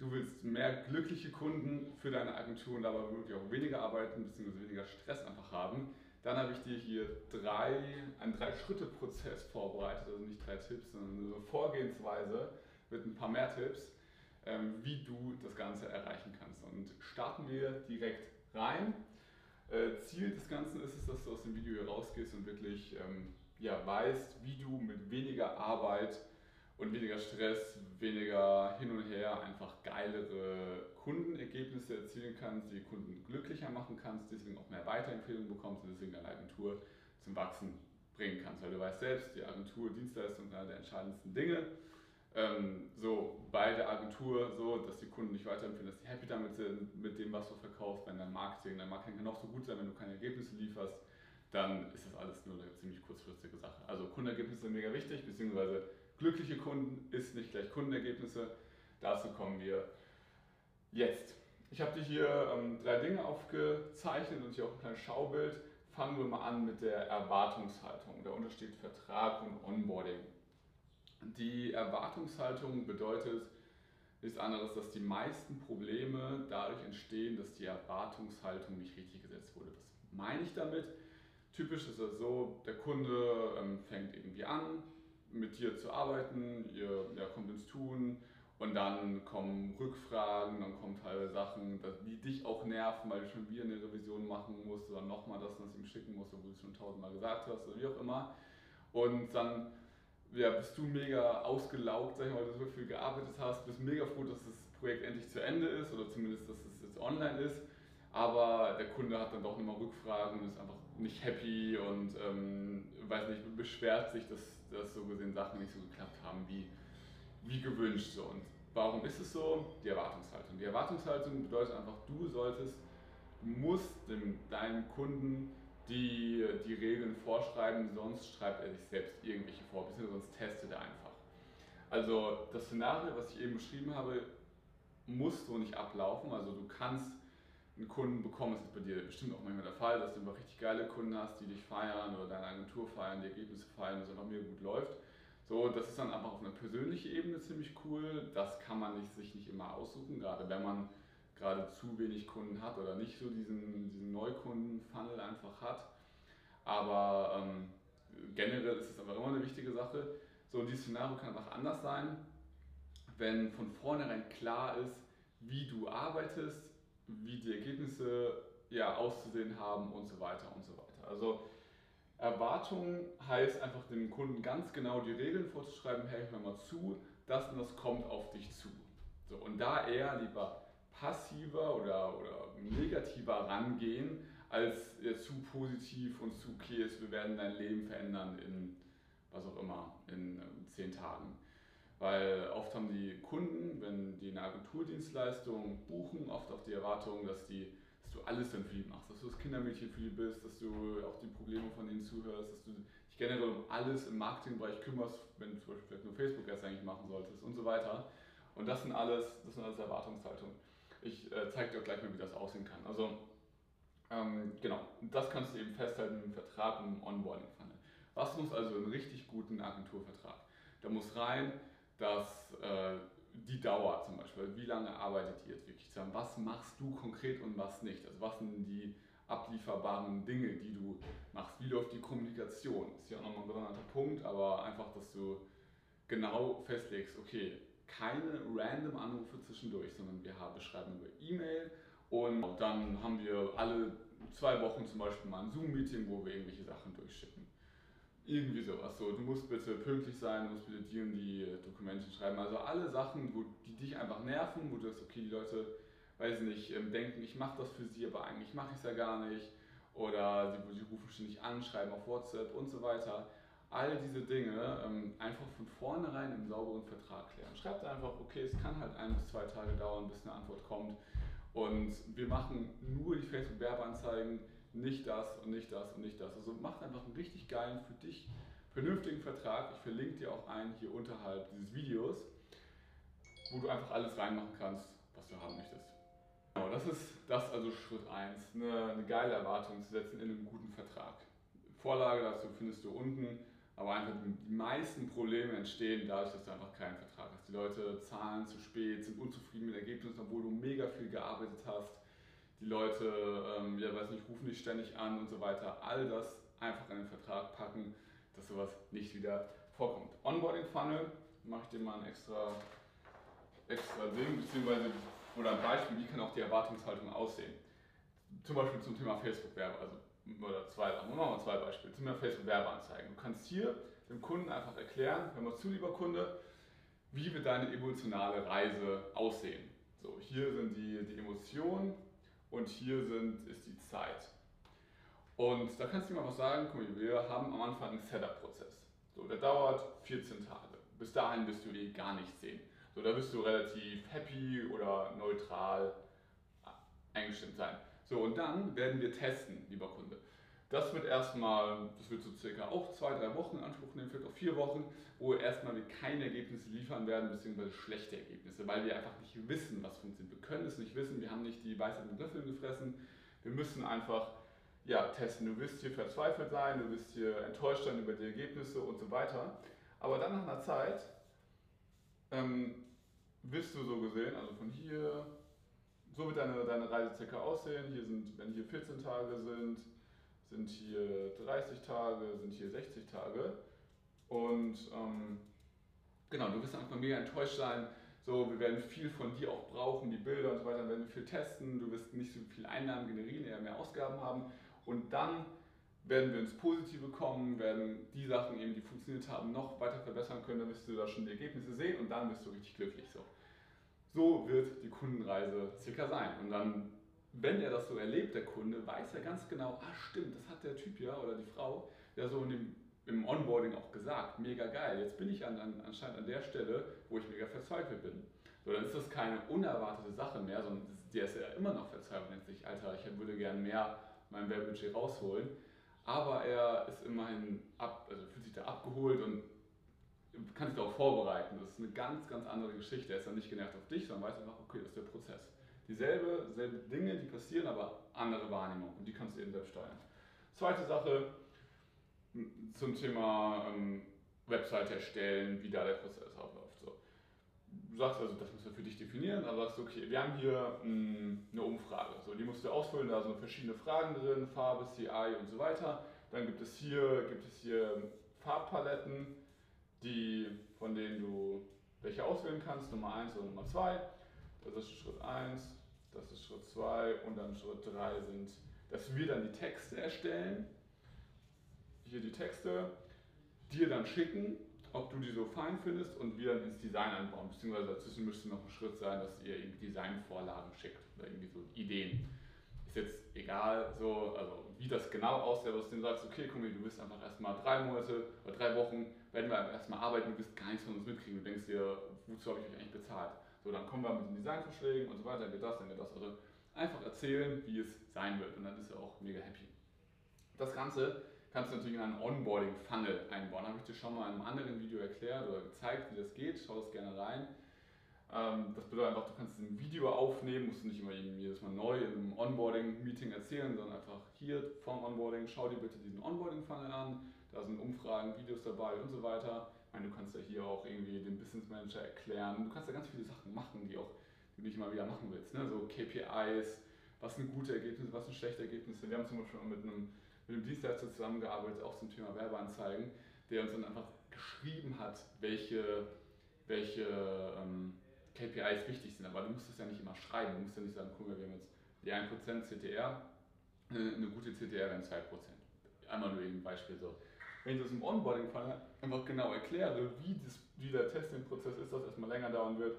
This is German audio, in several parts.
du willst mehr glückliche Kunden für deine Agentur und dabei wirklich auch weniger arbeiten bzw. weniger Stress einfach haben, dann habe ich dir hier drei, einen Drei-Schritte-Prozess vorbereitet, also nicht drei Tipps, sondern eine Vorgehensweise mit ein paar mehr Tipps, ähm, wie du das Ganze erreichen kannst. Und starten wir direkt rein. Äh, Ziel des Ganzen ist es, dass du aus dem Video hier rausgehst und wirklich ähm, ja, weißt, wie du mit weniger Arbeit und weniger Stress, weniger hin und her, einfach geilere Kundenergebnisse erzielen kannst, die Kunden glücklicher machen kannst, deswegen auch mehr Weiterempfehlungen bekommst und deswegen deine Agentur zum Wachsen bringen kannst. Weil du weißt selbst, die Agentur, Dienstleistung sind einer der entscheidendsten Dinge. Ähm, so bei der Agentur so, dass die Kunden nicht weiterempfehlen, dass die happy damit sind mit dem, was du verkaufst, wenn dein Marketing, dein Marketing kann auch so gut sein, wenn du keine Ergebnisse lieferst, dann ist das alles nur eine ziemlich kurzfristige Sache. Also Kundenergebnisse sind mega wichtig, beziehungsweise glückliche Kunden ist nicht gleich Kundenergebnisse. Dazu kommen wir jetzt. Ich habe dir hier ähm, drei Dinge aufgezeichnet und hier auch ein kleines Schaubild. Fangen wir mal an mit der Erwartungshaltung. Da untersteht Vertrag und Onboarding. Die Erwartungshaltung bedeutet nichts anderes, dass die meisten Probleme dadurch entstehen, dass die Erwartungshaltung nicht richtig gesetzt wurde. Was meine ich damit? Typisch ist es so, der Kunde ähm, fängt irgendwie an, mit dir zu arbeiten, ihr ja, kommt ins Tun und dann kommen Rückfragen, dann kommen teilweise Sachen, die dich auch nerven, weil du schon wieder eine Revision machen musst oder nochmal das und das ihm schicken musst, obwohl du es schon tausendmal gesagt hast oder wie auch immer. Und dann ja, bist du mega ausgelaugt, sag ich mal, weil du so viel gearbeitet hast, bist mega froh, dass das Projekt endlich zu Ende ist oder zumindest, dass es jetzt online ist. Aber der Kunde hat dann doch nochmal Rückfragen und ist einfach nicht happy und ähm, weiß nicht, beschwert sich, dass, dass so gesehen Sachen nicht so geklappt haben wie, wie gewünscht. So. Und warum ist es so? Die Erwartungshaltung. Die Erwartungshaltung bedeutet einfach, du solltest, du musst dem, deinem Kunden die die Regeln vorschreiben, sonst schreibt er sich selbst irgendwelche vor, beziehungsweise sonst testet er einfach. Also das Szenario, was ich eben beschrieben habe, muss so nicht ablaufen. Also du kannst einen Kunden bekommen, das ist bei dir bestimmt auch manchmal der Fall, dass du einfach richtig geile Kunden hast, die dich feiern oder deine Agentur feiern, die Ergebnisse feiern, dass es einfach mega gut läuft. So, das ist dann einfach auf einer persönlichen Ebene ziemlich cool. Das kann man nicht, sich nicht immer aussuchen, gerade wenn man gerade zu wenig Kunden hat oder nicht so diesen, diesen Neukunden-Funnel einfach hat. Aber ähm, generell ist es aber immer eine wichtige Sache. So, und dieses Szenario kann einfach anders sein, wenn von vornherein klar ist, wie du arbeitest, wie die Ergebnisse ja, auszusehen haben und so weiter und so weiter. Also Erwartung heißt einfach dem Kunden ganz genau die Regeln vorzuschreiben, hey, hör mal zu, das und das kommt auf dich zu. So, und da eher lieber passiver oder, oder negativer rangehen, als zu positiv und zu okay ist, wir werden dein Leben verändern in was auch immer, in ähm, zehn Tagen. Weil oft haben die Kunden, wenn die eine Agenturdienstleistung buchen, oft auch die Erwartung, dass, die, dass du alles dann für die machst, dass du das Kindermädchen für die bist, dass du auch die Probleme von denen zuhörst, dass du dich generell um alles im Marketingbereich kümmerst, wenn du zum Beispiel vielleicht nur Facebook erst eigentlich machen solltest und so weiter. Und das sind alles, das sind alles Erwartungshaltungen. Ich äh, zeige dir auch gleich mal, wie das aussehen kann. Also ähm, genau, das kannst du eben festhalten im Vertrag im Onboarding-Funnel. Was muss also einen richtig guten Agenturvertrag? Da muss rein, dass äh, die Dauer zum Beispiel, wie lange arbeitet ihr jetzt wirklich zusammen? Was machst du konkret und was nicht? Also was sind die ablieferbaren Dinge, die du machst? Wie läuft die Kommunikation? Ist ja auch nochmal ein besonderer Punkt, aber einfach, dass du genau festlegst, okay, keine random Anrufe zwischendurch, sondern wir haben, schreiben über E-Mail und dann haben wir alle zwei Wochen zum Beispiel mal ein Zoom-Meeting, wo wir irgendwelche Sachen durchschicken. Irgendwie sowas. So, du musst bitte pünktlich sein, du musst bitte die und die Dokumente schreiben. Also alle Sachen, wo, die dich einfach nerven, wo du sagst, okay, die Leute, weiß nicht, ähm, denken, ich mache das für sie, aber eigentlich mache ich es ja gar nicht. Oder sie, sie rufen ständig an, schreiben auf WhatsApp und so weiter all diese Dinge ähm, einfach von vornherein im sauberen Vertrag klären. Schreibt einfach, okay, es kann halt ein bis zwei Tage dauern, bis eine Antwort kommt. Und wir machen nur die Facebook-Werbeanzeigen, nicht das und nicht das und nicht das. Also macht einfach einen richtig geilen, für dich vernünftigen Vertrag. Ich verlinke dir auch einen hier unterhalb dieses Videos, wo du einfach alles reinmachen kannst, was du haben möchtest. Genau, das ist das also Schritt 1, eine, eine geile Erwartung zu setzen in einem guten Vertrag. Vorlage dazu findest du unten Aber einfach die meisten Probleme entstehen dadurch, dass du einfach keinen Vertrag hast. Die Leute zahlen zu spät, sind unzufrieden mit Ergebnissen, obwohl du mega viel gearbeitet hast. Die Leute, ähm, ja, weiß nicht, rufen dich ständig an und so weiter. All das einfach in den Vertrag packen, dass sowas nicht wieder vorkommt. Onboarding Funnel, mache ich dir mal ein extra, extra Ding, beziehungsweise oder ein Beispiel, wie kann auch die Erwartungshaltung aussehen. Zum Beispiel zum Thema Facebook-Werbe, also oder zwei. Machen wir mal zwei Beispiele. Zum Thema Facebook-Werbeanzeigen. Du kannst hier dem Kunden einfach erklären, wenn man zu, lieber Kunde, wie wird deine emotionale Reise aussehen. So, hier sind die, die Emotionen und hier sind, ist die Zeit. Und da kannst du mir mal was sagen, guck mal, wir haben am Anfang einen Setup-Prozess. So, der dauert 14 Tage. Bis dahin wirst du eh gar nichts sehen. So, da wirst du relativ happy oder neutral eingestimmt sein. So, und dann werden wir testen, lieber Kunde. Das wird erstmal, das wird so circa auch zwei, drei Wochen in Anspruch nehmen, vielleicht auch vier Wochen, wo erstmal wir keine Ergebnisse liefern werden, beziehungsweise schlechte Ergebnisse, weil wir einfach nicht wissen, was funktioniert. Wir können es nicht wissen, wir haben nicht die Weisheit mit Löffeln gefressen. Wir müssen einfach ja, testen. Du wirst hier verzweifelt sein, du wirst hier enttäuscht sein über die Ergebnisse und so weiter. Aber dann nach einer Zeit ähm, wirst du so gesehen, also von hier so wird deine, deine Reise circa aussehen. Hier sind, wenn hier 14 Tage sind, sind hier 30 Tage, sind hier 60 Tage. Und ähm, genau, du wirst einfach mega enttäuscht sein. So, wir werden viel von dir auch brauchen, die Bilder und so weiter, dann werden wir viel testen, du wirst nicht so viel Einnahmen generieren, eher mehr Ausgaben haben. Und dann werden wir ins Positive kommen, werden die Sachen eben, die funktioniert haben, noch weiter verbessern können, dann wirst du da schon die Ergebnisse sehen und dann wirst du richtig glücklich. So. So wird die Kundenreise circa sein. Und dann, wenn er das so erlebt, der Kunde, weiß er ganz genau, ah stimmt, das hat der Typ ja oder die Frau ja so in dem, im Onboarding auch gesagt, mega geil. Jetzt bin ich an, an, anscheinend an der Stelle, wo ich mega verzweifelt bin. So, dann ist das keine unerwartete Sache mehr, sondern der ist ja immer noch verzweifelt, denkt sich, Alter, ich würde gerne mehr mein Werbebudget rausholen. Aber er ist immerhin ab, also fühlt sich da abgeholt und kannst dich darauf vorbereiten. Das ist eine ganz, ganz andere Geschichte. Er ist dann nicht genervt auf dich, sondern weiß einfach, okay, das ist der Prozess. Dieselbe, selbe Dinge, die passieren, aber andere Wahrnehmung und die kannst du eben selbst steuern. Zweite Sache zum Thema ähm, Website erstellen, wie da der Prozess abläuft. So. Du sagst also, das musst du für dich definieren, also sagst du, okay, wir haben hier mh, eine Umfrage, so, die musst du ausfüllen, da sind verschiedene Fragen drin, Farbe, CI und so weiter. Dann gibt es hier, gibt es hier Farbpaletten, die, von denen du welche auswählen kannst, Nummer 1 oder Nummer 2. Das ist Schritt 1, das ist Schritt 2 und dann Schritt 3 sind, dass wir dann die Texte erstellen, hier die Texte, dir dann schicken, ob du die so fein findest und wir dann ins Design einbauen. Beziehungsweise dazwischen müsste noch ein Schritt sein, dass ihr irgendwie Designvorlagen schickt oder irgendwie so Ideen. Ist jetzt egal, so, also wie das genau aussieht, aber dass du sagst, okay, komm, du bist einfach erstmal drei Monate oder drei Wochen werden wir erstmal arbeiten, du wirst gar nichts von uns mitkriegen. Du denkst dir, wozu habe ich euch eigentlich bezahlt? So, dann kommen wir mit den Designvorschlägen und so weiter, dann geht das, dann geht das. Also einfach erzählen, wie es sein wird und dann ist er auch mega happy. Das Ganze kannst du natürlich in einen Onboarding-Funnel einbauen. Habe ich dir schon mal in einem anderen Video erklärt oder gezeigt, wie das geht. Schau das gerne rein. Ähm, das bedeutet einfach, du kannst ein Video aufnehmen, musst du nicht immer jedes Mal neu einem Onboarding-Meeting erzählen, sondern einfach hier vom Onboarding, schau dir bitte diesen Onboarding-Funnel an da sind Umfragen, Videos dabei und so weiter. Meine, du kannst ja hier auch irgendwie den Business Manager erklären. Du kannst ja ganz viele Sachen machen, die auch die du nicht mal wieder machen willst. Ne? So KPIs, was sind gute Ergebnisse, was sind schlechte Ergebnisse. Wir haben zum Beispiel mit einem, mit einem Dienstleister zusammengearbeitet, auch zum Thema Werbeanzeigen, der uns dann einfach geschrieben hat, welche, welche ähm, KPIs wichtig sind. Aber du musst das ja nicht immer schreiben. Du musst ja nicht sagen, guck mal, wir haben jetzt die 1% CTR, eine gute CTR wären 2%. Einmal nur eben ein Beispiel so wenn ich das im Onboarding-Fall einfach genau erkläre, wie, das, wie der Testing-Prozess ist, das erstmal länger dauern wird,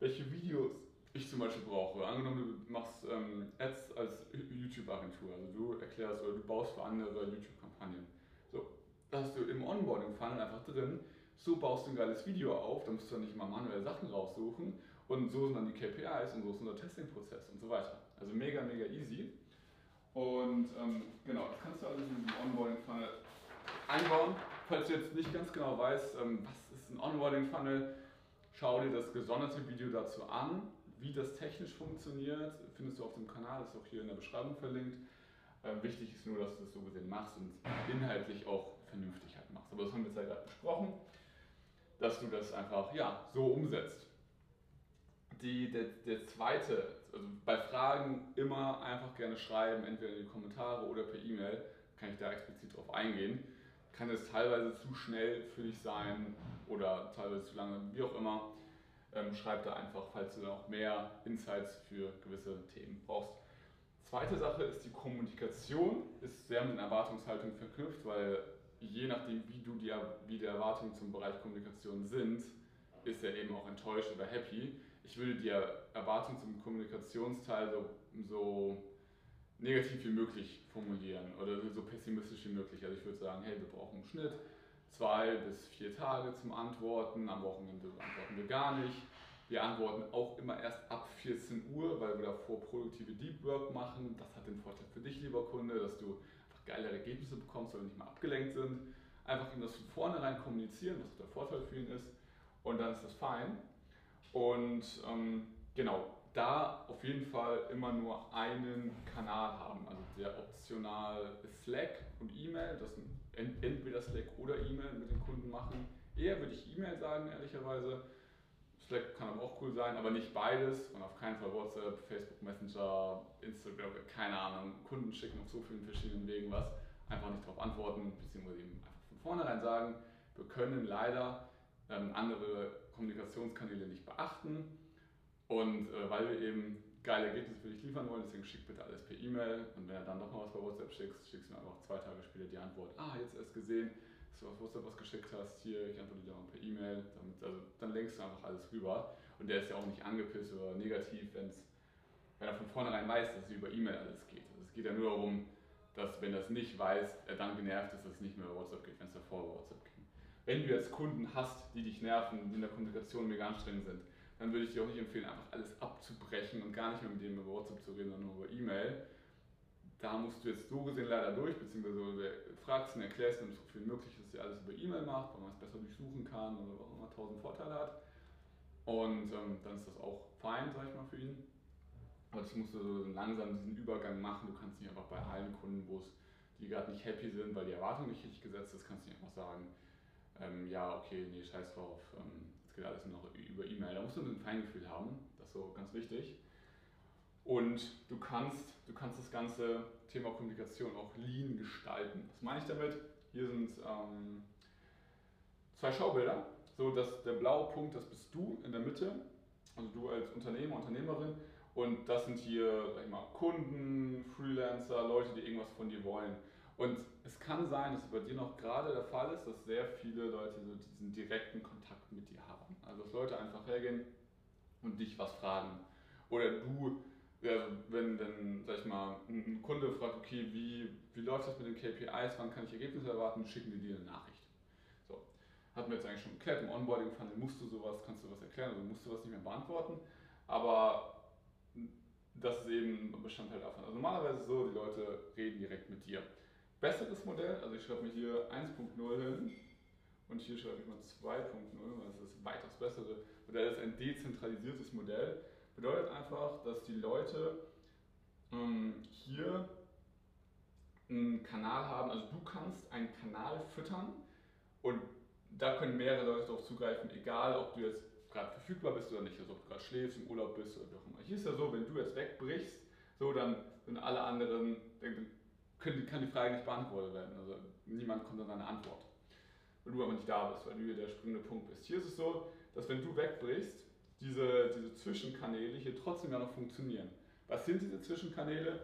welche Videos ich zum Beispiel brauche. Angenommen, du machst ähm, Ads als YouTube-Agentur, also du erklärst oder du baust für andere YouTube-Kampagnen. So, da hast du im Onboarding-Funnel einfach drin, so baust du ein geiles Video auf, da musst du dann nicht mal manuell Sachen raussuchen und so sind dann die KPIs und so ist unser Testing-Prozess und so weiter. Also mega, mega easy. Und ähm, genau, das kannst du alles in diesem Onboarding-Funnel einbauen. Falls du jetzt nicht ganz genau weißt, ähm, was ist ein Onboarding-Funnel, schau dir das gesonderte Video dazu an. Wie das technisch funktioniert, findest du auf dem Kanal, ist auch hier in der Beschreibung verlinkt. Ähm, wichtig ist nur, dass du das so gesehen machst und inhaltlich auch vernünftig halt machst. Aber das haben wir jetzt ja gerade besprochen, dass du das einfach ja, so umsetzt. Die, der, der zweite, also bei Fragen immer einfach gerne schreiben, entweder in die Kommentare oder per E-Mail, kann ich da explizit drauf eingehen. Kann es teilweise zu schnell für dich sein oder teilweise zu lange, wie auch immer. Ähm, schreib da einfach, falls du noch mehr Insights für gewisse Themen brauchst. Zweite Sache ist die Kommunikation, ist sehr mit den Erwartungshaltungen verknüpft, weil je nachdem, wie, du die, wie die Erwartungen zum Bereich Kommunikation sind, ist er eben auch enttäuscht oder happy. Ich würde die Erwartungen zum Kommunikationsteil so, so negativ wie möglich formulieren oder so pessimistisch wie möglich. Also ich würde sagen, hey, wir brauchen im Schnitt zwei bis vier Tage zum Antworten, am Wochenende antworten wir gar nicht. Wir antworten auch immer erst ab 14 Uhr, weil wir davor produktive Deep Work machen. Das hat den Vorteil für dich, lieber Kunde, dass du einfach geile Ergebnisse bekommst, weil wir nicht mehr abgelenkt sind. Einfach ihm das von vornherein kommunizieren, was der Vorteil für ihn ist. Und dann ist das fein. Und ähm, genau, da auf jeden Fall immer nur einen Kanal haben. Also der optional Slack und E-Mail, das entweder Slack oder E-Mail mit den Kunden machen. Eher würde ich E-Mail sagen, ehrlicherweise Slack kann aber auch cool sein, aber nicht beides und auf keinen Fall WhatsApp, Facebook Messenger, Instagram, keine Ahnung. Kunden schicken auf so vielen verschiedenen Wegen was. Einfach nicht darauf antworten, beziehungsweise eben einfach von vornherein sagen, wir können leider ähm, andere Kommunikationskanäle nicht beachten. Und äh, weil wir eben geile Ergebnisse für dich liefern wollen, deswegen schick bitte alles per E-Mail. Und wenn du dann doch mal was bei WhatsApp schickst, schickst du mir einfach zwei Tage später die Antwort. Ah, jetzt erst gesehen, dass du auf WhatsApp was geschickt hast, hier, ich antworte dir auch per E-Mail, also dann lenkst du einfach alles rüber. Und der ist ja auch nicht angepisst oder negativ, wenn's, wenn er von vornherein weiß, dass es über E-Mail alles geht. Also es geht ja nur darum, dass wenn er es nicht weiß, er dann genervt ist, dass es nicht mehr über WhatsApp geht, wenn es davor über WhatsApp ging. Wenn du jetzt Kunden hast, die dich nerven, die in der Kommunikation mega anstrengend sind, dann würde ich dir auch nicht empfehlen, einfach alles abzubrechen und gar nicht mehr mit denen über WhatsApp zu reden, sondern nur über E-Mail da musst du jetzt so gesehen leider durch, beziehungsweise fragst und erklärst ihm so viel möglich, dass ihr alles über E-Mail macht, weil man es besser durchsuchen kann oder auch immer tausend Vorteile hat. Und ähm, dann ist das auch fein, sag ich mal, für ihn. Aber das musst du so langsam diesen Übergang machen. Du kannst nicht einfach bei allen Kunden, wo es die gerade nicht happy sind, weil die Erwartung nicht richtig gesetzt ist, kannst du nicht einfach sagen, ähm, ja, okay, nee, scheiß drauf, ähm, geht alles nur noch über E-Mail. Da musst du ein Feingefühl haben, das ist so ganz wichtig. Und du kannst, du kannst das ganze Thema Kommunikation auch lean gestalten. Was meine ich damit? Hier sind ähm, zwei Schaubilder. So, dass der blaue Punkt, das bist du in der Mitte, also du als Unternehmer, Unternehmerin. Und das sind hier, sag ich mal, Kunden, Freelancer, Leute, die irgendwas von dir wollen. Und es kann sein, dass bei dir noch gerade der Fall ist, dass sehr viele Leute so diesen direkten Kontakt mit dir haben. Also dass Leute einfach hergehen und dich was fragen. Oder du wenn dann, sag ich mal, ein Kunde fragt, okay, wie, wie läuft das mit den KPIs, wann kann ich Ergebnisse erwarten, schicken die dir eine Nachricht. So, hatten wir jetzt eigentlich schon geklärt, im Onboarding-Funnel musst du sowas, kannst du was erklären, also musst du was nicht mehr beantworten, aber das ist eben ein Bestandteil davon. Also normalerweise so, die Leute reden direkt mit dir. Besseres Modell, also ich schreibe mir hier 1.0 hin und hier schreibe ich mal 2.0, weil das ist weitaus bessere Modell, das ist ein dezentralisiertes Modell. Bedeutet einfach, dass die Leute ähm, hier einen Kanal haben, also du kannst einen Kanal füttern und da können mehrere Leute darauf zugreifen, egal ob du jetzt gerade verfügbar bist oder nicht, also ob du gerade schläfst, im Urlaub bist oder wie auch immer. Hier ist ja so, wenn du jetzt wegbrichst, so dann sind alle anderen, dann können, kann die Frage nicht beantwortet werden. Also niemand kommt an deine Antwort. Wenn du aber nicht da bist, weil du hier der springende Punkt bist. Hier ist es so, dass wenn du wegbrichst, diese, diese Zwischenkanäle hier trotzdem ja noch funktionieren. Was sind diese Zwischenkanäle?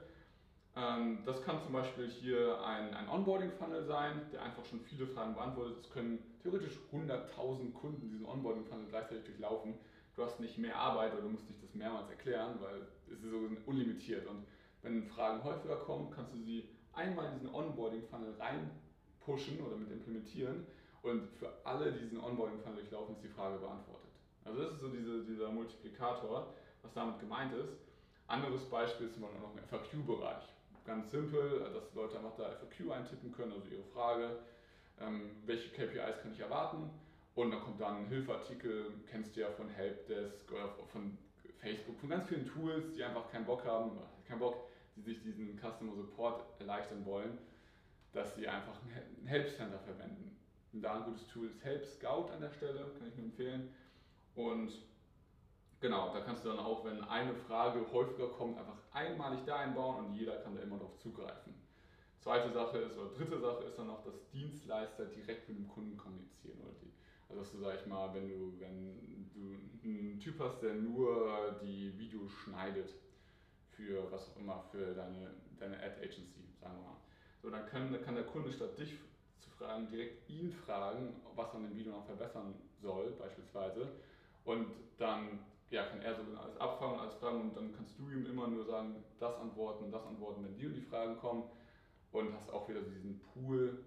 Ähm, das kann zum Beispiel hier ein, ein Onboarding-Funnel sein, der einfach schon viele Fragen beantwortet. Es können theoretisch 100.000 Kunden diesen Onboarding-Funnel gleichzeitig durchlaufen. Du hast nicht mehr Arbeit oder du musst nicht das mehrmals erklären, weil es ist so unlimitiert. Und wenn Fragen häufiger kommen, kannst du sie einmal in diesen Onboarding-Funnel reinpushen oder mit implementieren und für alle, die diesen Onboarding-Funnel durchlaufen, ist die Frage beantwortet. Also das ist so diese, dieser Multiplikator, was damit gemeint ist. Anderes Beispiel ist immer noch im FAQ-Bereich. Ganz simpel, dass Leute einfach da FAQ eintippen können, also ihre Frage, ähm, welche KPIs kann ich erwarten. Und dann kommt dann ein Hilfeartikel, kennst du ja von Helpdesk oder von Facebook, von ganz vielen Tools, die einfach keinen Bock haben, keinen Bock, die sich diesen Customer Support erleichtern wollen. dass sie einfach ein Help Center verwenden. Und da ein gutes Tool ist Help Scout an der Stelle, kann ich nur empfehlen. Und genau, da kannst du dann auch, wenn eine Frage häufiger kommt, einfach einmalig da einbauen und jeder kann da immer darauf zugreifen. Zweite Sache ist, oder dritte Sache ist dann noch, dass Dienstleister direkt mit dem Kunden kommunizieren. Oder also dass du, sag ich mal, wenn du, wenn du einen Typ hast, der nur die Videos schneidet, für was auch immer, für deine, deine Ad Agency, sagen wir mal. So, dann kann, kann der Kunde statt dich zu fragen, direkt ihn fragen, was an dem Video noch verbessern soll, beispielsweise. Und dann ja, kann er so alles abfangen, alles fragen und dann kannst du ihm immer nur sagen, das antworten, das antworten, wenn und die Fragen kommen und hast auch wieder diesen Pool,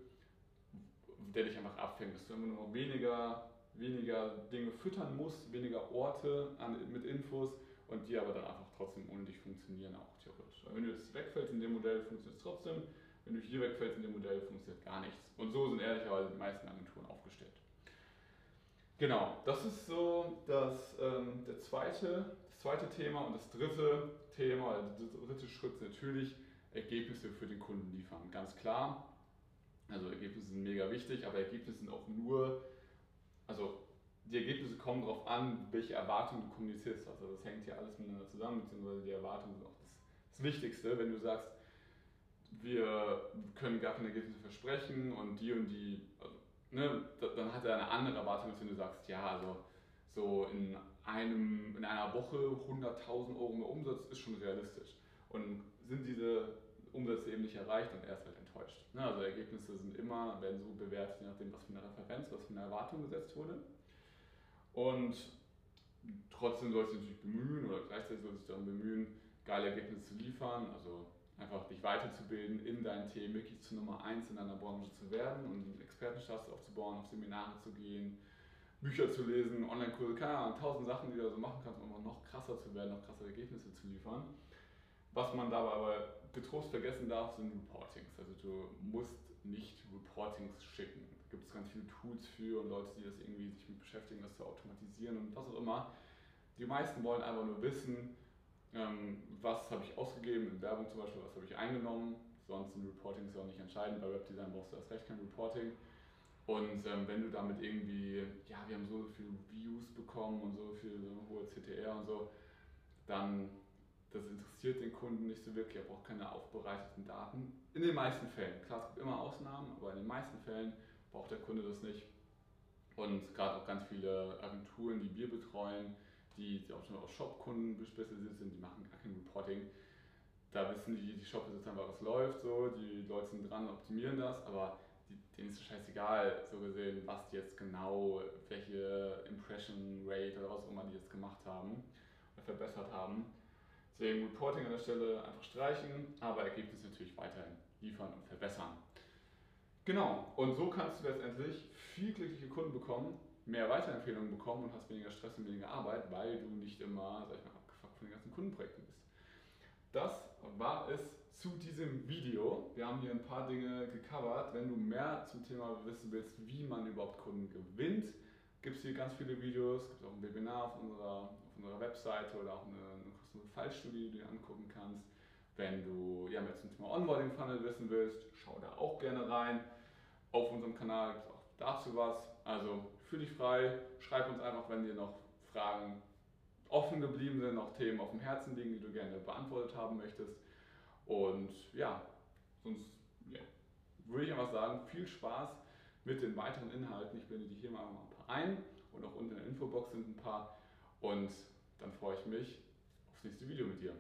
der dich einfach abfängt, dass du immer nur weniger, weniger Dinge füttern musst, weniger Orte an, mit Infos und die aber dann einfach trotzdem ohne dich funktionieren, auch theoretisch. Weil wenn du jetzt wegfällst in dem Modell, funktioniert es trotzdem. Wenn du hier wegfällst in dem Modell, funktioniert gar nichts. Und so sind ehrlicherweise die meisten Agenturen aufgestellt. Genau, das ist so das, ähm, der zweite, das zweite Thema und das dritte Thema, also der dritte Schritt ist natürlich Ergebnisse für den Kunden liefern. Ganz klar, also Ergebnisse sind mega wichtig, aber Ergebnisse sind auch nur, also die Ergebnisse kommen darauf an, welche Erwartungen du kommunizierst. Also das hängt hier alles miteinander zusammen, beziehungsweise die Erwartungen sind auch das, das Wichtigste. Wenn du sagst, wir können gar keine Ergebnisse versprechen und die und die, also, ne, dann hat er eine andere Erwartung, als wenn du sagst, ja, also so in, einem, in einer Woche 100.000 Euro mehr Umsatz ist schon realistisch. Und sind diese Umsätze eben nicht erreicht und er ist halt enttäuscht. Ne, also Ergebnisse sind immer, werden so bewertet, je nachdem, was für eine Referenz, was für eine Erwartung gesetzt wurde. Und trotzdem sollst du dich bemühen oder gleichzeitig sollst du dich darum bemühen, geile Ergebnisse zu liefern, also einfach dich weiterzubilden in deinen Themen, wirklich zur Nummer 1 in deiner Branche zu werden und einen Expertenstatus aufzubauen, auf Seminare zu gehen, Bücher zu lesen, Online-Kurse, keine Ahnung, tausend Sachen, die du so machen kannst, um immer noch krasser zu werden, noch krassere Ergebnisse zu liefern. Was man dabei aber getrost vergessen darf, sind Reportings. Also du musst nicht Reportings schicken gibt es ganz viele Tools für und Leute, die das irgendwie sich mit beschäftigen, das zu automatisieren und was auch immer. Die meisten wollen einfach nur wissen, ähm, was habe ich ausgegeben, in Werbung zum Beispiel, was habe ich eingenommen. Sonst sind Reportings ja auch nicht entscheidend. Bei Webdesign brauchst du erst recht kein Reporting. Und ähm, wenn du damit irgendwie, ja, wir haben so viele Views bekommen und so viel so hohe CTR und so, dann das interessiert den Kunden nicht so wirklich. Er braucht keine aufbereiteten Daten. In den meisten Fällen. Klar, es gibt immer Ausnahmen, aber in den meisten Fällen braucht der Kunde das nicht. Und gerade auch ganz viele Agenturen, die wir betreuen, die, die auch schon auf Shop-Kunden spezialisiert sind, die machen gar kein Reporting. Da wissen die, die Shop-Besitzer einfach, was läuft, so, die Leute sind dran, optimieren das, aber die, denen ist es scheißegal, so gesehen, was die jetzt genau, welche Impression Rate oder was auch immer die jetzt gemacht haben oder verbessert haben. Deswegen Reporting an der Stelle einfach streichen, aber Ergebnisse natürlich weiterhin liefern und verbessern. Genau, und so kannst du letztendlich viel glückliche Kunden bekommen, mehr Weiterempfehlungen bekommen und hast weniger Stress und weniger Arbeit, weil du nicht immer, sag ich mal, abgefuckt von den ganzen Kundenprojekten bist. Das war es zu diesem Video. Wir haben hier ein paar Dinge gecovert. Wenn du mehr zum Thema wissen willst, wie man überhaupt Kunden gewinnt, gibt es hier ganz viele Videos. Es gibt auch ein Webinar auf unserer, auf unserer Webseite oder auch eine, eine kostenlose Fallstudie, die du dir angucken kannst. Wenn du ja, mehr zum Thema Onboarding Funnel wissen willst, schau da auch gerne rein. Auf unserem Kanal gibt es auch dazu was. Also fühl dich frei, schreib uns einfach, wenn dir noch Fragen offen geblieben sind, noch Themen auf dem Herzen liegen, die du gerne beantwortet haben möchtest. Und ja, sonst ja, würde ich einfach sagen, viel Spaß mit den weiteren Inhalten. Ich blende die hier mal ein paar ein und auch unten in der Infobox sind ein paar. Und dann freue ich mich aufs nächste Video mit dir.